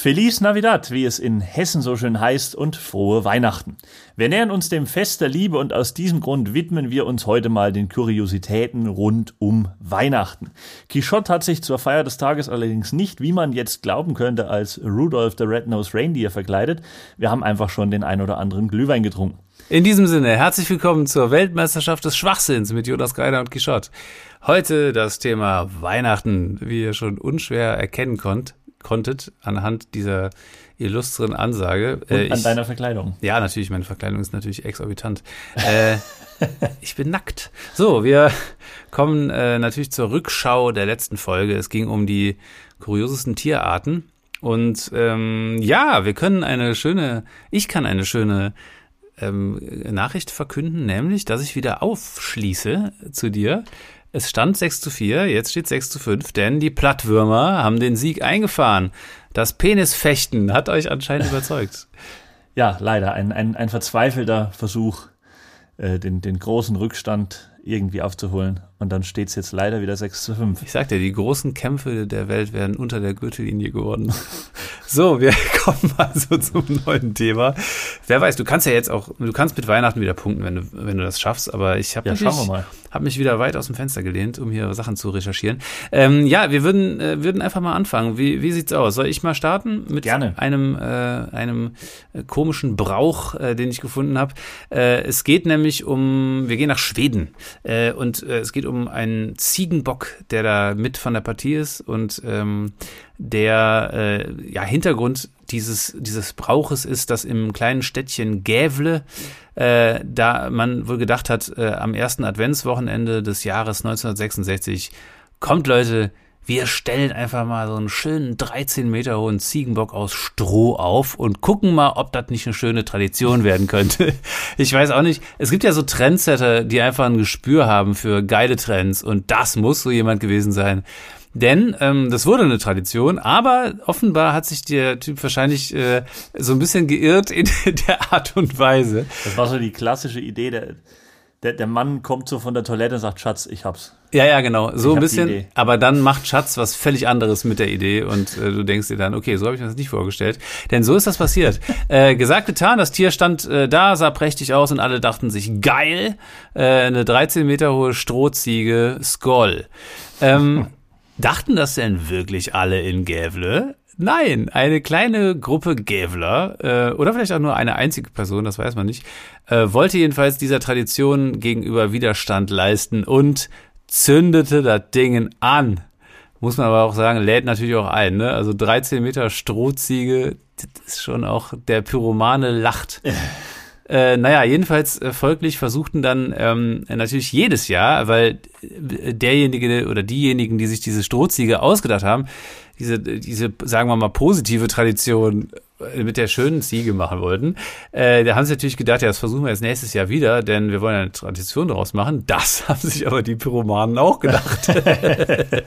Feliz Navidad, wie es in Hessen so schön heißt, und frohe Weihnachten. Wir nähern uns dem Fest der Liebe und aus diesem Grund widmen wir uns heute mal den Kuriositäten rund um Weihnachten. Quichotte hat sich zur Feier des Tages allerdings nicht, wie man jetzt glauben könnte, als Rudolph the Red-Nosed Reindeer verkleidet. Wir haben einfach schon den ein oder anderen Glühwein getrunken. In diesem Sinne, herzlich willkommen zur Weltmeisterschaft des Schwachsinns mit Jonas Greiner und Quichotte. Heute das Thema Weihnachten, wie ihr schon unschwer erkennen konnt, konntet anhand dieser illustren Ansage. Und äh, an deiner Verkleidung. Ja, natürlich, meine Verkleidung ist natürlich exorbitant. äh, ich bin nackt. So, wir kommen äh, natürlich zur Rückschau der letzten Folge. Es ging um die kuriosesten Tierarten. Und ähm, ja, wir können eine schöne, ich kann eine schöne ähm, Nachricht verkünden, nämlich, dass ich wieder aufschließe zu dir. Es stand 6 zu 4, jetzt steht 6 zu 5, denn die Plattwürmer haben den Sieg eingefahren. Das Penisfechten hat euch anscheinend überzeugt. Ja, leider. Ein, ein, ein verzweifelter Versuch, äh, den, den großen Rückstand irgendwie aufzuholen. Und dann steht es jetzt leider wieder 6 zu 5. Ich sagte, die großen Kämpfe der Welt werden unter der Gürtellinie geworden. so, wir kommen also zum neuen Thema. Wer weiß, du kannst ja jetzt auch, du kannst mit Weihnachten wieder punkten, wenn du, wenn du das schaffst, aber ich habe ja, mal habe mich wieder weit aus dem Fenster gelehnt, um hier Sachen zu recherchieren. Ähm, ja, wir würden, äh, würden einfach mal anfangen. Wie, wie sieht's aus? Soll ich mal starten mit Gerne. einem, äh, einem äh, komischen Brauch, äh, den ich gefunden habe? Äh, es geht nämlich um, wir gehen nach Schweden äh, und es geht um einen Ziegenbock, der da mit von der Partie ist und ähm, der äh, ja, Hintergrund dieses, dieses Brauches ist, dass im kleinen Städtchen Gävle, äh, da man wohl gedacht hat, äh, am ersten Adventswochenende des Jahres 1966, kommt Leute, wir stellen einfach mal so einen schönen 13 Meter hohen Ziegenbock aus Stroh auf und gucken mal, ob das nicht eine schöne Tradition werden könnte. Ich weiß auch nicht. Es gibt ja so Trendsetter, die einfach ein Gespür haben für geile Trends und das muss so jemand gewesen sein. Denn ähm, das wurde eine Tradition, aber offenbar hat sich der Typ wahrscheinlich äh, so ein bisschen geirrt in der Art und Weise. Das war so die klassische Idee, der, der, der Mann kommt so von der Toilette und sagt, Schatz, ich hab's. Ja, ja, genau. So ich ein bisschen. Aber dann macht Schatz was völlig anderes mit der Idee und äh, du denkst dir dann, okay, so habe ich mir das nicht vorgestellt. Denn so ist das passiert. äh, gesagt, getan, das Tier stand äh, da, sah prächtig aus und alle dachten sich, geil, äh, eine 13 Meter hohe Strohziege, Skoll. Ähm, Dachten das denn wirklich alle in Gävle? Nein, eine kleine Gruppe Gävler äh, oder vielleicht auch nur eine einzige Person, das weiß man nicht, äh, wollte jedenfalls dieser Tradition gegenüber Widerstand leisten und zündete das Ding an. Muss man aber auch sagen, lädt natürlich auch ein. Ne? Also 13 Meter Strohziege, das ist schon auch, der Pyromane lacht. Äh, naja, jedenfalls äh, folglich versuchten dann ähm, natürlich jedes Jahr, weil derjenige oder diejenigen, die sich diese Strohziege ausgedacht haben, diese, diese, sagen wir mal, positive Tradition äh, mit der schönen Ziege machen wollten. Äh, da haben sie natürlich gedacht, ja, das versuchen wir jetzt nächstes Jahr wieder, denn wir wollen eine Tradition daraus machen. Das haben sich aber die Pyromanen auch gedacht.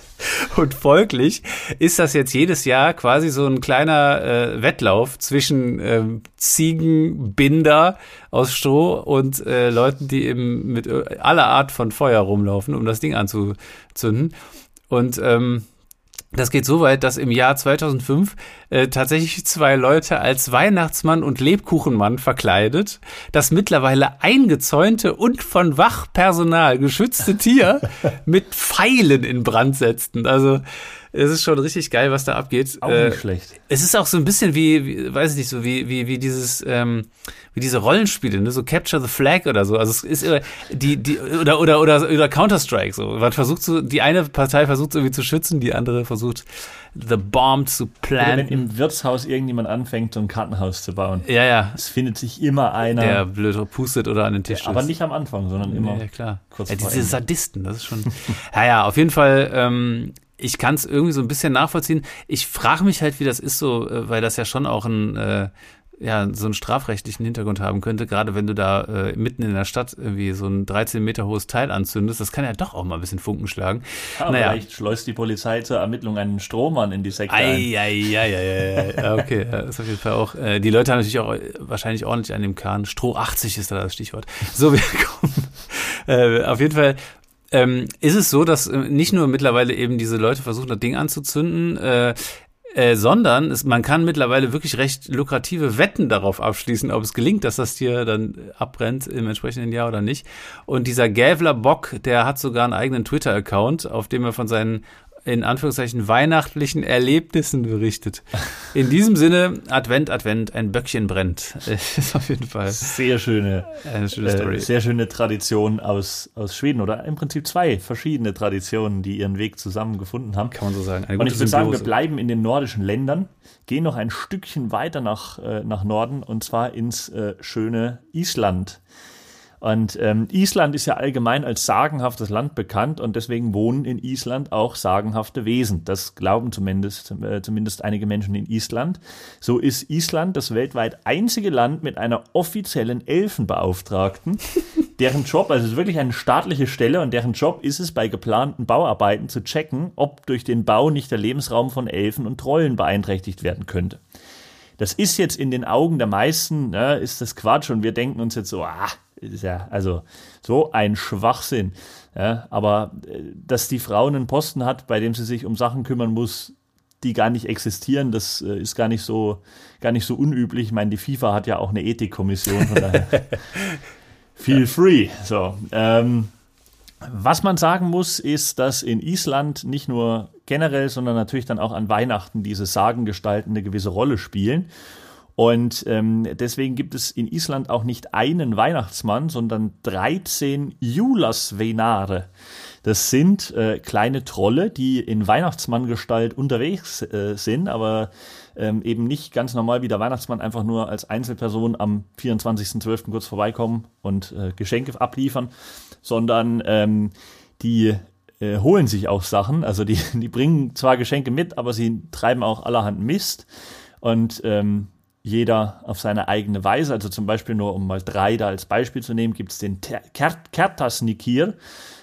und folglich ist das jetzt jedes Jahr quasi so ein kleiner äh, Wettlauf zwischen ähm, Ziegenbinder aus Stroh und äh, Leuten, die eben mit äh, aller Art von Feuer rumlaufen, um das Ding anzuzünden. Und ähm, das geht so weit, dass im Jahr 2005 äh, tatsächlich zwei Leute als Weihnachtsmann und Lebkuchenmann verkleidet das mittlerweile eingezäunte und von Wachpersonal geschützte Tier mit Pfeilen in Brand setzten. Also es ist schon richtig geil, was da abgeht. Auch nicht äh, schlecht. Es ist auch so ein bisschen wie, wie weiß ich nicht, so wie, wie, wie dieses, ähm, wie diese Rollenspiele, ne? so Capture the Flag oder so. Also es ist die, die, oder, oder, oder, oder Counter-Strike, so. Man versucht so, die eine Partei versucht irgendwie zu schützen, die andere versucht, the bomb zu planen. wenn im Wirtshaus irgendjemand anfängt, so ein Kartenhaus zu bauen. Ja, ja. Es findet sich immer einer. Der blöd pustet oder an den Tisch. Ja, aber nicht am Anfang, sondern immer. Ja, klar. Kurz ja, diese Sadisten, das ist schon. ja, ja, auf jeden Fall ähm, ich kann es irgendwie so ein bisschen nachvollziehen. Ich frage mich halt, wie das ist so, äh, weil das ja schon auch ein äh, ja, so einen strafrechtlichen Hintergrund haben könnte, gerade wenn du da äh, mitten in der Stadt irgendwie so ein 13 Meter hohes Teil anzündest, das kann ja doch auch mal ein bisschen Funken schlagen. Ja, naja. Vielleicht schleust die Polizei zur Ermittlung einen Strohmann in die Sekte ein. Ja, ja, ja, ja, okay, ja, ist auf jeden Fall auch, äh, die Leute haben natürlich auch wahrscheinlich ordentlich an dem Kahn, Stroh 80 ist da das Stichwort. So, wir kommen, äh, auf jeden Fall ähm, ist es so, dass äh, nicht nur mittlerweile eben diese Leute versuchen, das Ding anzuzünden, äh, Äh, sondern es, man kann mittlerweile wirklich recht lukrative Wetten darauf abschließen, ob es gelingt, dass das Tier dann abbrennt im entsprechenden Jahr oder nicht. Und dieser Gävler Bock, der hat sogar einen eigenen Twitter-Account, auf dem er von seinen in Anführungszeichen weihnachtlichen Erlebnissen berichtet. In diesem Sinne, Advent, Advent, ein Böckchen brennt. ist auf jeden Fall. Sehr schöne, eine schöne äh, Story. Äh, sehr schöne Tradition aus, aus Schweden oder im Prinzip zwei verschiedene Traditionen, die ihren Weg zusammengefunden haben. Kann man so sagen. und ich würde sagen, wir bleiben in den nordischen Ländern, gehen noch ein Stückchen weiter nach, äh, nach Norden und zwar ins äh, schöne Island. Und ähm, Island ist ja allgemein als sagenhaftes Land bekannt und deswegen wohnen in Island auch sagenhafte Wesen. Das glauben zumindest, äh, zumindest einige Menschen in Island. So ist Island das weltweit einzige Land mit einer offiziellen Elfenbeauftragten, deren Job, also es ist wirklich eine staatliche Stelle und deren Job ist es, bei geplanten Bauarbeiten zu checken, ob durch den Bau nicht der Lebensraum von Elfen und Trollen beeinträchtigt werden könnte. Das ist jetzt in den Augen der meisten, ne, ist das Quatsch und wir denken uns jetzt so, ah, ist ja also so ein Schwachsinn. Ja, aber äh, dass die Frau einen Posten hat, bei dem sie sich um Sachen kümmern muss, die gar nicht existieren, das äh, ist gar nicht so, gar nicht so unüblich. Ich meine, die FIFA hat ja auch eine Ethikkommission, von daher feel free. So, ähm, was man sagen muss, ist, dass in Island nicht nur generell, sondern natürlich dann auch an Weihnachten diese Sagengestalten eine gewisse Rolle spielen. Und ähm, deswegen gibt es in Island auch nicht einen Weihnachtsmann, sondern 13 Julasvenare. Das sind äh, kleine Trolle, die in Weihnachtsmanngestalt unterwegs äh, sind, aber ähm, eben nicht ganz normal wie der Weihnachtsmann einfach nur als Einzelperson am 24.12. kurz vorbeikommen und äh, Geschenke abliefern, sondern ähm, die äh, holen sich auch Sachen. Also die, die bringen zwar Geschenke mit, aber sie treiben auch allerhand Mist. Und ähm, jeder auf seine eigene Weise. Also zum Beispiel nur, um mal drei da als Beispiel zu nehmen, gibt es den Kertasnikir,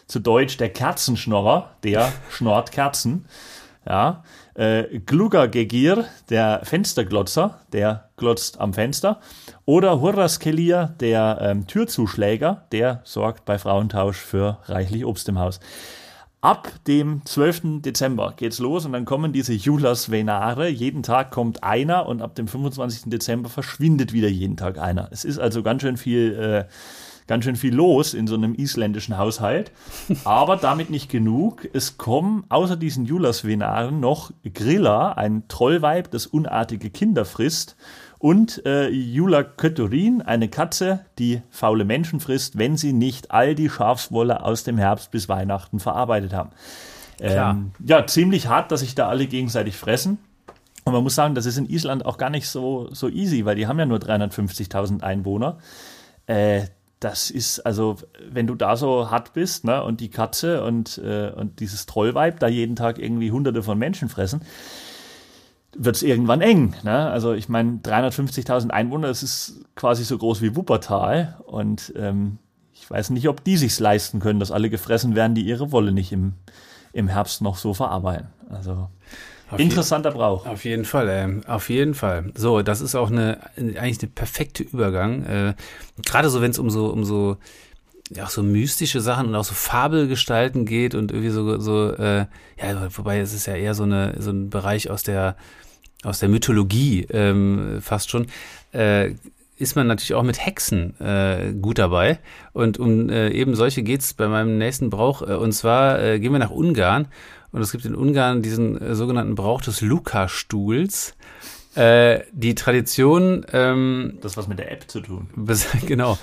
zu Deutsch der Kerzenschnorrer, der schnorrt Kerzen. Ja, äh, Glugagegir, der Fensterglotzer, der glotzt am Fenster. Oder Hurraskelir, der ähm, Türzuschläger, der sorgt bei Frauentausch für reichlich Obst im Haus. Ab dem 12. Dezember geht's los und dann kommen diese Julas Venare. Jeden Tag kommt einer und ab dem 25. Dezember verschwindet wieder jeden Tag einer. Es ist also ganz schön viel, äh, ganz schön viel los in so einem isländischen Haushalt. Aber damit nicht genug. Es kommen außer diesen Julas Venaren noch Grilla, ein Trollweib, das unartige Kinder frisst und äh, Jula Kötturin, eine Katze, die faule Menschen frisst, wenn sie nicht all die Schafswolle aus dem Herbst bis Weihnachten verarbeitet haben. Ähm, ja, ziemlich hart, dass sich da alle gegenseitig fressen. Und man muss sagen, das ist in Island auch gar nicht so, so easy, weil die haben ja nur 350.000 Einwohner. Äh, das ist, also, wenn du da so hart bist, ne, und die Katze und, äh, und dieses Trollweib da jeden Tag irgendwie hunderte von Menschen fressen, wird es irgendwann eng. Ne? Also ich meine, 350.000 Einwohner, das ist quasi so groß wie Wuppertal. Und ähm, ich weiß nicht, ob die sich's leisten können, dass alle gefressen werden, die ihre Wolle nicht im, im Herbst noch so verarbeiten. Also auf interessanter Brauch. Auf jeden Fall, ey. auf jeden Fall. So, das ist auch eine eigentlich eine perfekte Übergang. Äh, Gerade so, wenn es um so um so ja, auch so mystische Sachen und auch so Fabelgestalten geht und irgendwie so, so äh, ja, wobei es ist ja eher so, eine, so ein Bereich aus der, aus der Mythologie ähm, fast schon, äh, ist man natürlich auch mit Hexen äh, gut dabei. Und um äh, eben solche geht's bei meinem nächsten Brauch. Äh, und zwar äh, gehen wir nach Ungarn. Und es gibt in Ungarn diesen äh, sogenannten Brauch des Luca-Stuhls. Äh, die Tradition. Ähm, das was mit der App zu tun. Genau.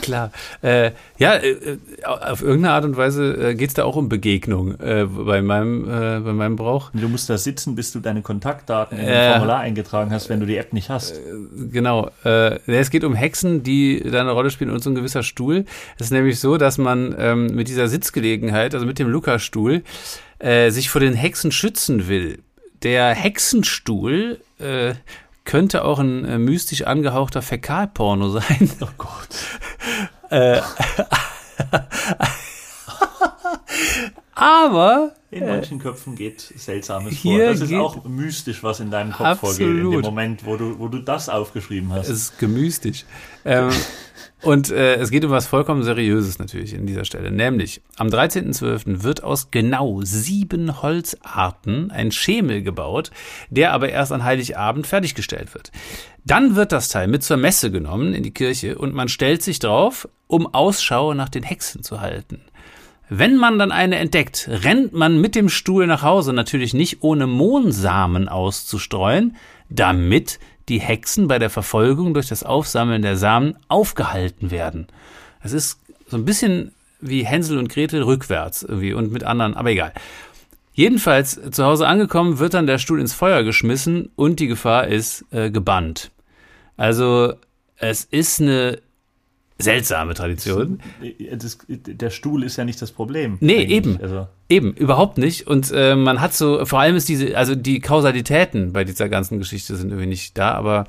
Klar. Äh, ja, äh, auf irgendeine Art und Weise äh, geht es da auch um Begegnung äh, bei, meinem, äh, bei meinem Brauch. Du musst da sitzen, bis du deine Kontaktdaten in ein Formular eingetragen hast, wenn du die App nicht hast. Äh, genau. Äh, es geht um Hexen, die da eine Rolle spielen und so ein gewisser Stuhl. Es ist nämlich so, dass man ähm, mit dieser Sitzgelegenheit, also mit dem Lukas-Stuhl, äh, sich vor den Hexen schützen will. Der Hexenstuhl äh, könnte auch ein äh, mystisch angehauchter Fäkalporno sein. Oh Gott. Äh, Aber in manchen Köpfen geht Seltsames vor. Das ist auch mystisch, was in deinem Kopf absolut. vorgeht, in dem Moment, wo du, wo du das aufgeschrieben hast. Es ist gemystisch. ähm, und äh, es geht um was vollkommen Seriöses natürlich in dieser Stelle. Nämlich, am 13.12. wird aus genau sieben Holzarten ein Schemel gebaut, der aber erst an Heiligabend fertiggestellt wird. Dann wird das Teil mit zur Messe genommen in die Kirche und man stellt sich drauf, um Ausschau nach den Hexen zu halten. Wenn man dann eine entdeckt, rennt man mit dem Stuhl nach Hause, natürlich nicht ohne Mohnsamen auszustreuen, damit die Hexen bei der Verfolgung durch das Aufsammeln der Samen aufgehalten werden. Das ist so ein bisschen wie Hänsel und Gretel rückwärts irgendwie und mit anderen, aber egal. Jedenfalls zu Hause angekommen, wird dann der Stuhl ins Feuer geschmissen und die Gefahr ist äh, gebannt. Also es ist eine seltsame Tradition. Das, der Stuhl ist ja nicht das Problem. Nee, eigentlich. eben. Also. Eben, überhaupt nicht. Und äh, man hat so, vor allem ist diese, also die Kausalitäten bei dieser ganzen Geschichte sind irgendwie nicht da, aber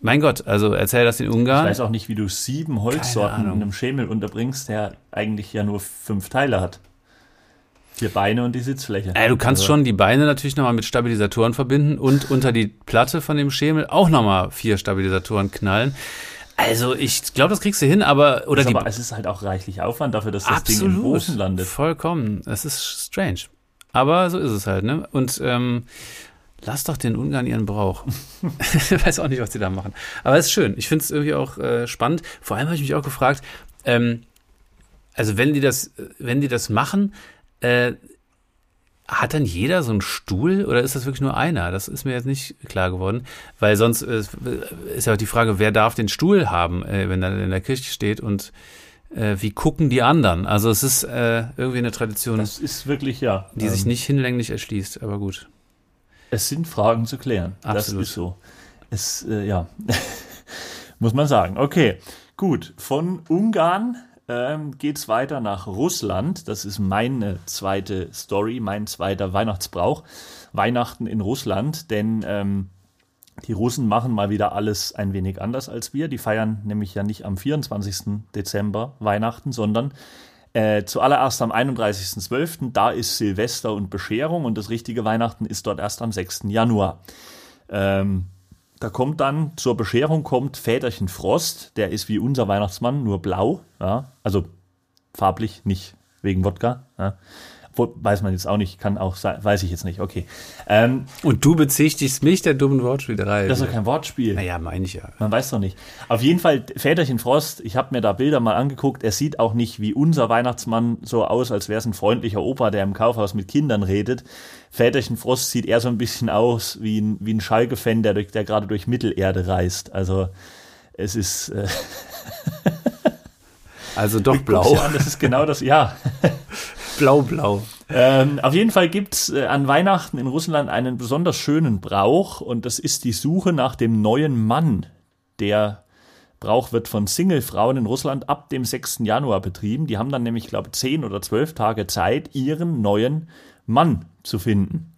mein Gott, also erzähl das in Ungarn. Ich weiß auch nicht, wie du sieben Holzsorten in einem Schemel unterbringst, der eigentlich ja nur fünf Teile hat. Die Beine und die Sitzfläche. Äh, du kannst also. schon die Beine natürlich nochmal mit Stabilisatoren verbinden und unter die Platte von dem Schemel auch nochmal vier Stabilisatoren knallen. Also ich glaube, das kriegst du hin, aber oder die, aber es ist halt auch reichlich Aufwand dafür, dass das absolut, Ding im Ofen landet. Vollkommen. Es ist strange. Aber so ist es halt, ne? Und ähm, lass doch den Ungarn ihren Brauch. ich weiß auch nicht, was die da machen. Aber es ist schön. Ich finde es irgendwie auch äh, spannend. Vor allem habe ich mich auch gefragt, ähm, also wenn die das, wenn die das machen, äh, hat dann jeder so einen Stuhl oder ist das wirklich nur einer? Das ist mir jetzt nicht klar geworden, weil sonst äh, ist ja auch die Frage, wer darf den Stuhl haben, äh, wenn er in der Kirche steht und äh, wie gucken die anderen? Also es ist irgendwie eine Tradition. Das ist wirklich ja, die ähm, sich nicht hinlänglich erschließt, aber gut. Es sind Fragen zu klären. Absolut. Das ist so. Es ja muss man sagen. Okay, gut. Von Ungarn ähm, geht es weiter nach Russland. Das ist meine zweite Story, mein zweiter Weihnachtsbrauch. Weihnachten in Russland, denn ähm, die Russen machen mal wieder alles ein wenig anders als wir. Die feiern nämlich ja nicht am 24. Dezember Weihnachten, sondern äh, zuallererst am 31.12. Da ist Silvester und Bescherung und das richtige Weihnachten ist dort erst am 6. Januar. Ähm, da kommt dann zur Bescherung kommt Väterchen Frost, der ist wie unser Weihnachtsmann, nur blau, ja, also farblich, nicht wegen Wodka. Ja weiß man jetzt auch nicht, kann auch sein, weiß ich jetzt nicht, okay. Ähm, und du bezichtigst mich der dummen Wortspielerei. Das ist doch kein Wortspiel. Naja, meine ich ja. Man weiß doch nicht. Auf jeden Fall, Väterchen Frost, ich habe mir da Bilder mal angeguckt, er sieht auch nicht wie unser Weihnachtsmann so aus, als wäre es ein freundlicher Opa, der im Kaufhaus mit Kindern redet. Väterchen Frost sieht eher so ein bisschen aus wie ein, wie ein Schalke-Fan, der, der gerade durch Mittelerde reist. Also es ist... Äh also doch blau. An, das ist genau das, ja. Blau-blau. Ähm, auf jeden Fall gibt's äh, an Weihnachten in Russland einen besonders schönen Brauch und das ist die Suche nach dem neuen Mann. Der Brauch wird von Single-Frauen in Russland ab dem 6. Januar betrieben. Die haben dann nämlich, glaube ich, 10 oder 12 Tage Zeit, ihren neuen Mann zu finden.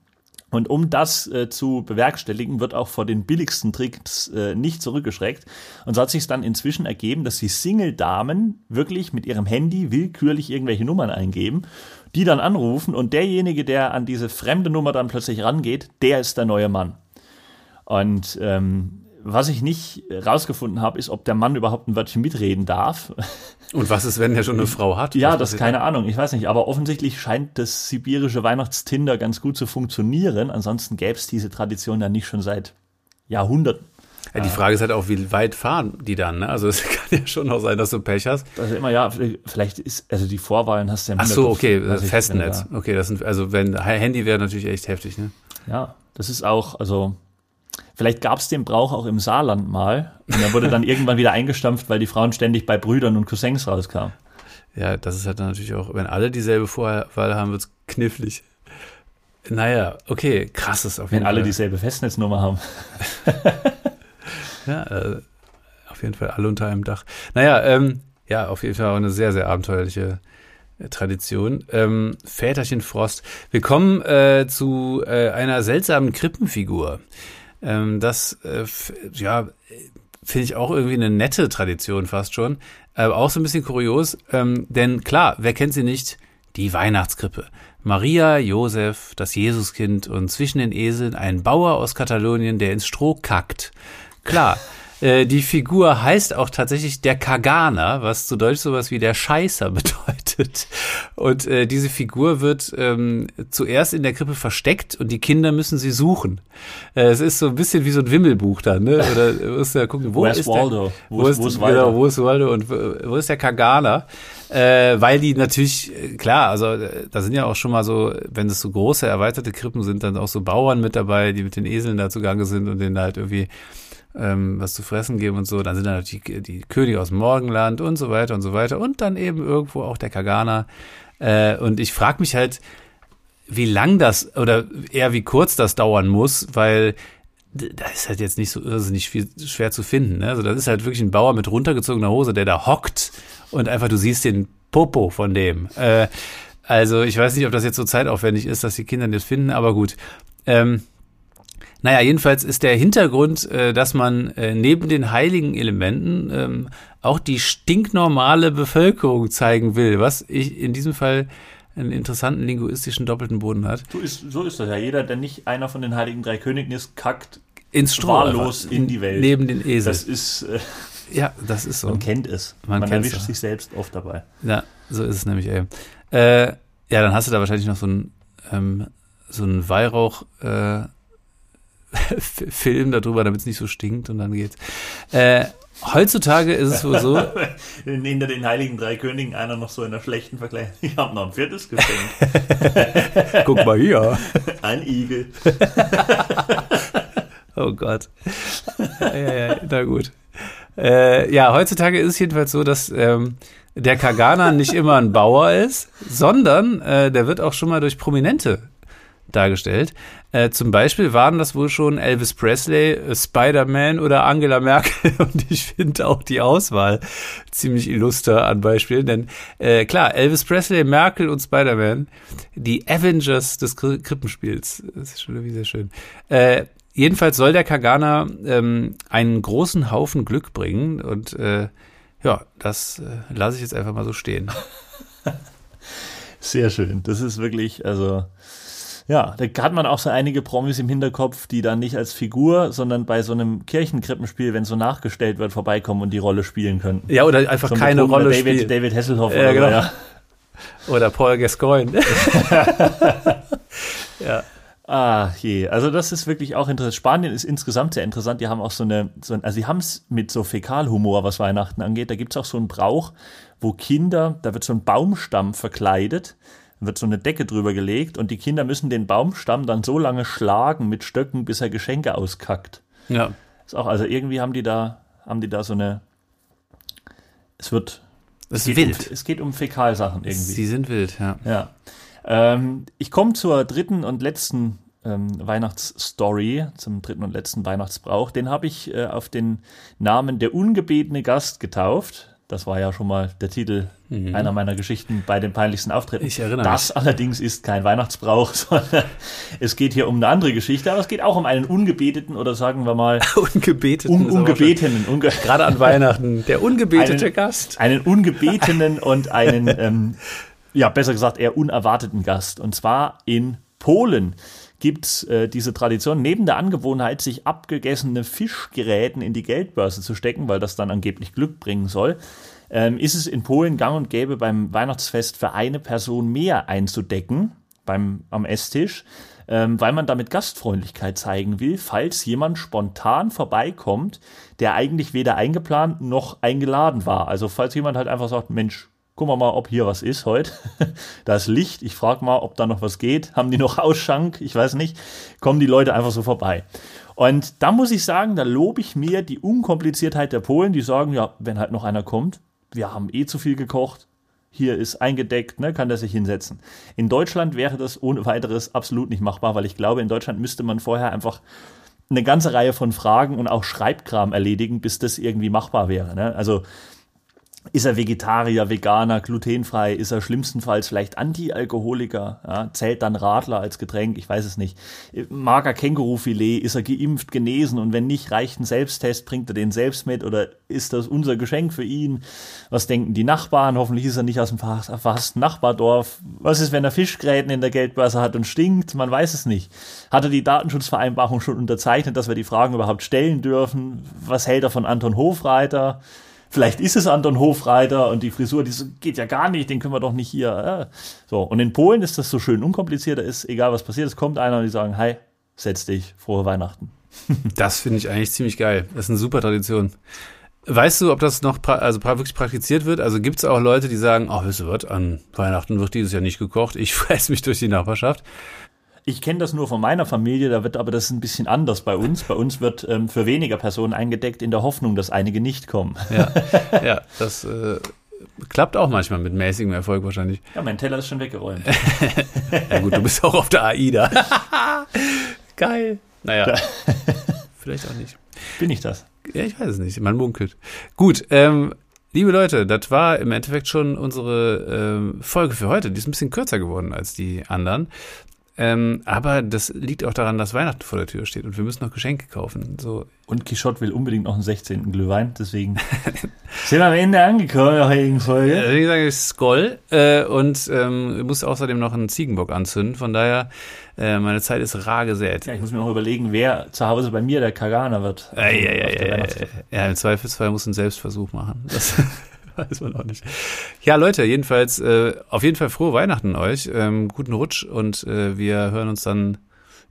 Und um das äh, zu bewerkstelligen, wird auch vor den billigsten Tricks äh, nicht zurückgeschreckt. Und so hat sich dann inzwischen ergeben, dass die Single-Damen wirklich mit ihrem Handy willkürlich irgendwelche Nummern eingeben, die dann anrufen und derjenige, der an diese fremde Nummer dann plötzlich rangeht, der ist der neue Mann. Und ähm, was ich nicht rausgefunden habe, ist, ob der Mann überhaupt ein Wörtchen mitreden darf. Und was ist, wenn er schon eine Frau hat? Ja, das ist keine Ahnung. Ich weiß nicht. Aber offensichtlich scheint das sibirische Weihnachtstinder ganz gut zu funktionieren. Ansonsten gäbe es diese Tradition ja nicht schon seit Jahrhunderten. Ja, die Frage ist halt auch, wie weit fahren die dann? Ne? Also es kann ja schon auch sein, dass du Pech hast. Also immer ja, vielleicht ist also die Vorwahlen hast du ja. Ach so, okay, Festnetz. Okay, das sind also wenn Handy wäre natürlich echt heftig, ne? Ja, das ist auch also Vielleicht gab es den Brauch auch im Saarland mal. Und er wurde dann irgendwann wieder eingestampft, weil die Frauen ständig bei Brüdern und Cousins rauskamen. Ja, das ist halt dann natürlich auch, wenn alle dieselbe Vorwahl haben, wird es knifflig. Naja, okay, krasses auf jeden wenn Fall. Wenn alle dieselbe Festnetznummer haben. ja, äh, auf jeden Fall alle unter einem Dach. Naja, ähm, ja, auf jeden Fall auch eine sehr, sehr abenteuerliche äh, Tradition. Ähm, Väterchen Frost. Wir kommen äh, zu äh, einer seltsamen Krippenfigur. Ähm, das, äh, ja, finde ich auch irgendwie eine nette Tradition fast schon. Aber auch so ein bisschen kurios, ähm, denn klar, wer kennt sie nicht? Die Weihnachtskrippe. Maria, Josef, das Jesuskind und zwischen den Eseln ein Bauer aus Katalonien, der ins Stroh kackt. Klar, äh, die Figur heißt auch tatsächlich der Kaganer, was zu Deutsch sowas wie der Scheißer bedeutet. Und äh, diese Figur wird ähm, zuerst in der Krippe versteckt und die Kinder müssen sie suchen. Äh, es ist so ein bisschen wie so ein Wimmelbuch dann, ne? Oder musst ja gucken, wo, ist Waldo? Der, wo, wo, ist, wo ist Waldo? Genau, wo ist Waldo und wo ist der Kaganer? Äh, weil die natürlich, äh, klar, also äh, da sind ja auch schon mal so, wenn es so große, erweiterte Krippen sind, dann auch so Bauern mit dabei, die mit den Eseln da zugange sind und denen halt irgendwie ähm, was zu fressen geben und so. Dann sind da natürlich die, die Könige aus dem Morgenland und so weiter und so weiter. Und dann eben irgendwo auch der Kagana. Äh, und ich frage mich halt, wie lang das oder eher wie kurz das dauern muss, weil da ist halt jetzt nicht so irrsinnig viel schwer zu finden. Ne? Also das ist halt wirklich ein Bauer mit runtergezogener Hose, der da hockt und einfach du siehst den Popo von dem. Äh, also ich weiß nicht, ob das jetzt so zeitaufwendig ist, dass die Kinder das finden, aber gut. Ähm, naja, jedenfalls ist der Hintergrund, äh, dass man äh, neben den heiligen Elementen ähm, auch die stinknormale Bevölkerung zeigen will, was ich in diesem Fall einen interessanten linguistischen doppelten Boden hat. So ist, so ist das ja. Jeder, der nicht einer von den heiligen drei Königen ist, kackt ins Stroh wahllos in die Welt. Neben den Esel. Das ist. Äh, ja, das ist so. Man kennt es. Man, man erwischt sich selbst oft dabei. Ja, so ist es nämlich ey. Äh, ja, dann hast du da wahrscheinlich noch so ein ähm, so ein Weihrauch. Äh, Film darüber, damit es nicht so stinkt und dann geht's. Äh, heutzutage ist es wohl so. Hinter den Heiligen Drei Königen einer noch so in der schlechten Vergleich. Ich habe noch ein viertes geschenkt. Guck mal hier. Ein Igel. oh Gott. Ja, ja, ja, na gut. Äh, ja, heutzutage ist es jedenfalls so, dass ähm, der Kagana nicht immer ein Bauer ist, sondern äh, der wird auch schon mal durch Prominente dargestellt. Äh, zum Beispiel waren das wohl schon Elvis Presley, äh, Spider-Man oder Angela Merkel. Und ich finde auch die Auswahl ziemlich illuster an Beispielen. Denn äh, klar, Elvis Presley, Merkel und Spider-Man, die Avengers des Krippenspiels. Das ist schon irgendwie sehr schön. Äh, jedenfalls soll der Kagana ähm, einen großen Haufen Glück bringen. Und äh, ja, das äh, lasse ich jetzt einfach mal so stehen. Sehr schön. Das ist wirklich, also ja, da hat man auch so einige Promis im Hinterkopf, die dann nicht als Figur, sondern bei so einem Kirchenkrippenspiel, wenn so nachgestellt wird, vorbeikommen und die Rolle spielen können. Ja, oder einfach so keine Rolle David, spielen. David Hasselhoff ja, oder, genau. ja. oder Paul Gascoigne. ja. Ah, je. Also das ist wirklich auch interessant. Spanien ist insgesamt sehr interessant. Die haben auch so eine, so ein, also sie haben es mit so Fäkalhumor, was Weihnachten angeht. Da gibt es auch so einen Brauch, wo Kinder, da wird so ein Baumstamm verkleidet wird so eine Decke drüber gelegt und die Kinder müssen den Baumstamm dann so lange schlagen mit Stöcken, bis er Geschenke auskackt. Ja. Ist auch, also irgendwie haben die da, haben die da so eine, es wird, es ist wild. Um, es geht um Fäkalsachen irgendwie. Sie sind wild, ja. Ja. Ähm, ich komme zur dritten und letzten ähm, Weihnachtsstory, zum dritten und letzten Weihnachtsbrauch. Den habe ich äh, auf den Namen der ungebetene Gast getauft. Das war ja schon mal der Titel mhm. einer meiner Geschichten bei den peinlichsten Auftritten. Ich erinnere das mich. allerdings ist kein Weihnachtsbrauch, sondern es geht hier um eine andere Geschichte, aber es geht auch um einen ungebeteten oder sagen wir mal ungebeteten. Un ungebetenen. Unge Gerade an Weihnachten. Der ungebetete einen, Gast. Einen ungebetenen und einen, ähm, ja, besser gesagt, eher unerwarteten Gast. Und zwar in Polen gibt äh, diese Tradition, neben der Angewohnheit, sich abgegessene Fischgeräten in die Geldbörse zu stecken, weil das dann angeblich Glück bringen soll, ähm, ist es in Polen gang und gäbe, beim Weihnachtsfest für eine Person mehr einzudecken beim, am Esstisch, ähm, weil man damit Gastfreundlichkeit zeigen will, falls jemand spontan vorbeikommt, der eigentlich weder eingeplant noch eingeladen war. Also falls jemand halt einfach sagt, Mensch, gucken wir mal, ob hier was ist heute. da ist Licht. Ich frage mal, ob da noch was geht. Haben die noch Ausschank? Ich weiß nicht. Kommen die Leute einfach so vorbei. Und da muss ich sagen, da lobe ich mir die Unkompliziertheit der Polen, die sagen, ja, wenn halt noch einer kommt, wir haben eh zu viel gekocht, hier ist eingedeckt, ne, kann der sich hinsetzen. In Deutschland wäre das ohne weiteres absolut nicht machbar, weil ich glaube, in Deutschland müsste man vorher einfach eine ganze Reihe von Fragen und auch Schreibkram erledigen, bis das irgendwie machbar wäre. Ne? Also Ist er Vegetarier, Veganer, glutenfrei? Ist er schlimmstenfalls vielleicht Anti-Alkoholiker? Ja, zählt dann Radler als Getränk? Ich weiß es nicht. Mag er Kängurufilet? Ist er geimpft, genesen? Und wenn nicht, reicht ein Selbsttest? Bringt er den selbst mit? Oder ist das unser Geschenk für ihn? Was denken die Nachbarn? Hoffentlich ist er nicht aus dem verhassten Nachbardorf. Was ist, wenn er Fischgräten in der Geldbörse hat und stinkt? Man weiß es nicht. Hat er die Datenschutzvereinbarung schon unterzeichnet, dass wir die Fragen überhaupt stellen dürfen? Was hält er von Anton Hofreiter? Vielleicht ist es Anton Hofreiter und die Frisur, die geht ja gar nicht, den können wir doch nicht hier. Äh. So, und in Polen ist das so schön unkompliziert, da ist egal was passiert, es kommt einer und die sagen, hi, setz dich, frohe Weihnachten. das finde ich eigentlich ziemlich geil. Das ist eine super Tradition. Weißt du, ob das noch pra also wirklich praktiziert wird? Also gibt es auch Leute, die sagen, oh, weißt du was, an Weihnachten wird dieses Jahr nicht gekocht, ich fresse mich durch die Nachbarschaft. Ich kenne das nur von meiner Familie, da wird aber das ein bisschen anders bei uns. Bei uns wird ähm, für weniger Personen eingedeckt in der Hoffnung, dass einige nicht kommen. Ja, ja das äh, klappt auch manchmal mit mäßigem Erfolg wahrscheinlich. Ja, mein Teller ist schon weggeräumt. ja gut, du bist auch auf der AIDA. Geil. Naja, vielleicht auch nicht. Bin ich das? Ja, ich weiß es nicht. Man munkelt. Gut, ähm, Liebe Leute, das war im Endeffekt schon unsere ähm, Folge für heute. Die ist ein bisschen kürzer geworden als die anderen. Ähm, aber das liegt auch daran, dass Weihnachten vor der Tür steht und wir müssen noch Geschenke kaufen. So. Und Quichotte will unbedingt noch einen 16. Glühwein, deswegen sind wir am Ende angekommen in der heutigen Folge. Ja, wie gesagt, ich Skoll äh, und ähm, muss außerdem noch einen Ziegenbock anzünden. Von daher, äh, meine Zeit ist rar gesät. Ja, ich muss mir noch überlegen, wer zu Hause bei mir der Kaganer wird. Ja, ja, ja, ja, ja, ja, im Zweifelsfall muss ein Selbstversuch machen. Weiß man auch nicht. Ja, Leute, jedenfalls, äh, auf jeden Fall frohe Weihnachten euch. Ähm, guten Rutsch und äh, wir hören uns dann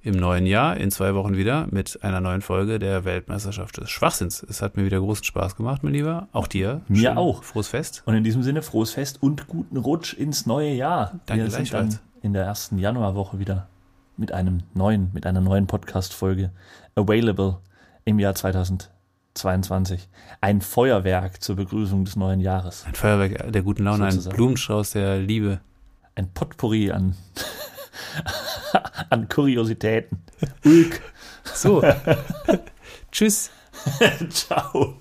im neuen Jahr in zwei Wochen wieder mit einer neuen Folge der Weltmeisterschaft des Schwachsinns. Es hat mir wieder großen Spaß gemacht, mein Lieber. Auch dir. Mir Schön. auch. Frohes Fest. Und in diesem Sinne, frohes Fest und guten Rutsch ins neue Jahr. Danke wir sind dann in der ersten Januarwoche wieder mit einem neuen, mit einer neuen Podcast-Folge available im Jahr 2020. 22. Ein Feuerwerk zur Begrüßung des neuen Jahres. Ein Feuerwerk der guten Laune, sozusagen. ein Blumenstrauß der Liebe. Ein Potpourri an, an Kuriositäten. Ulk. So. Tschüss. Ciao.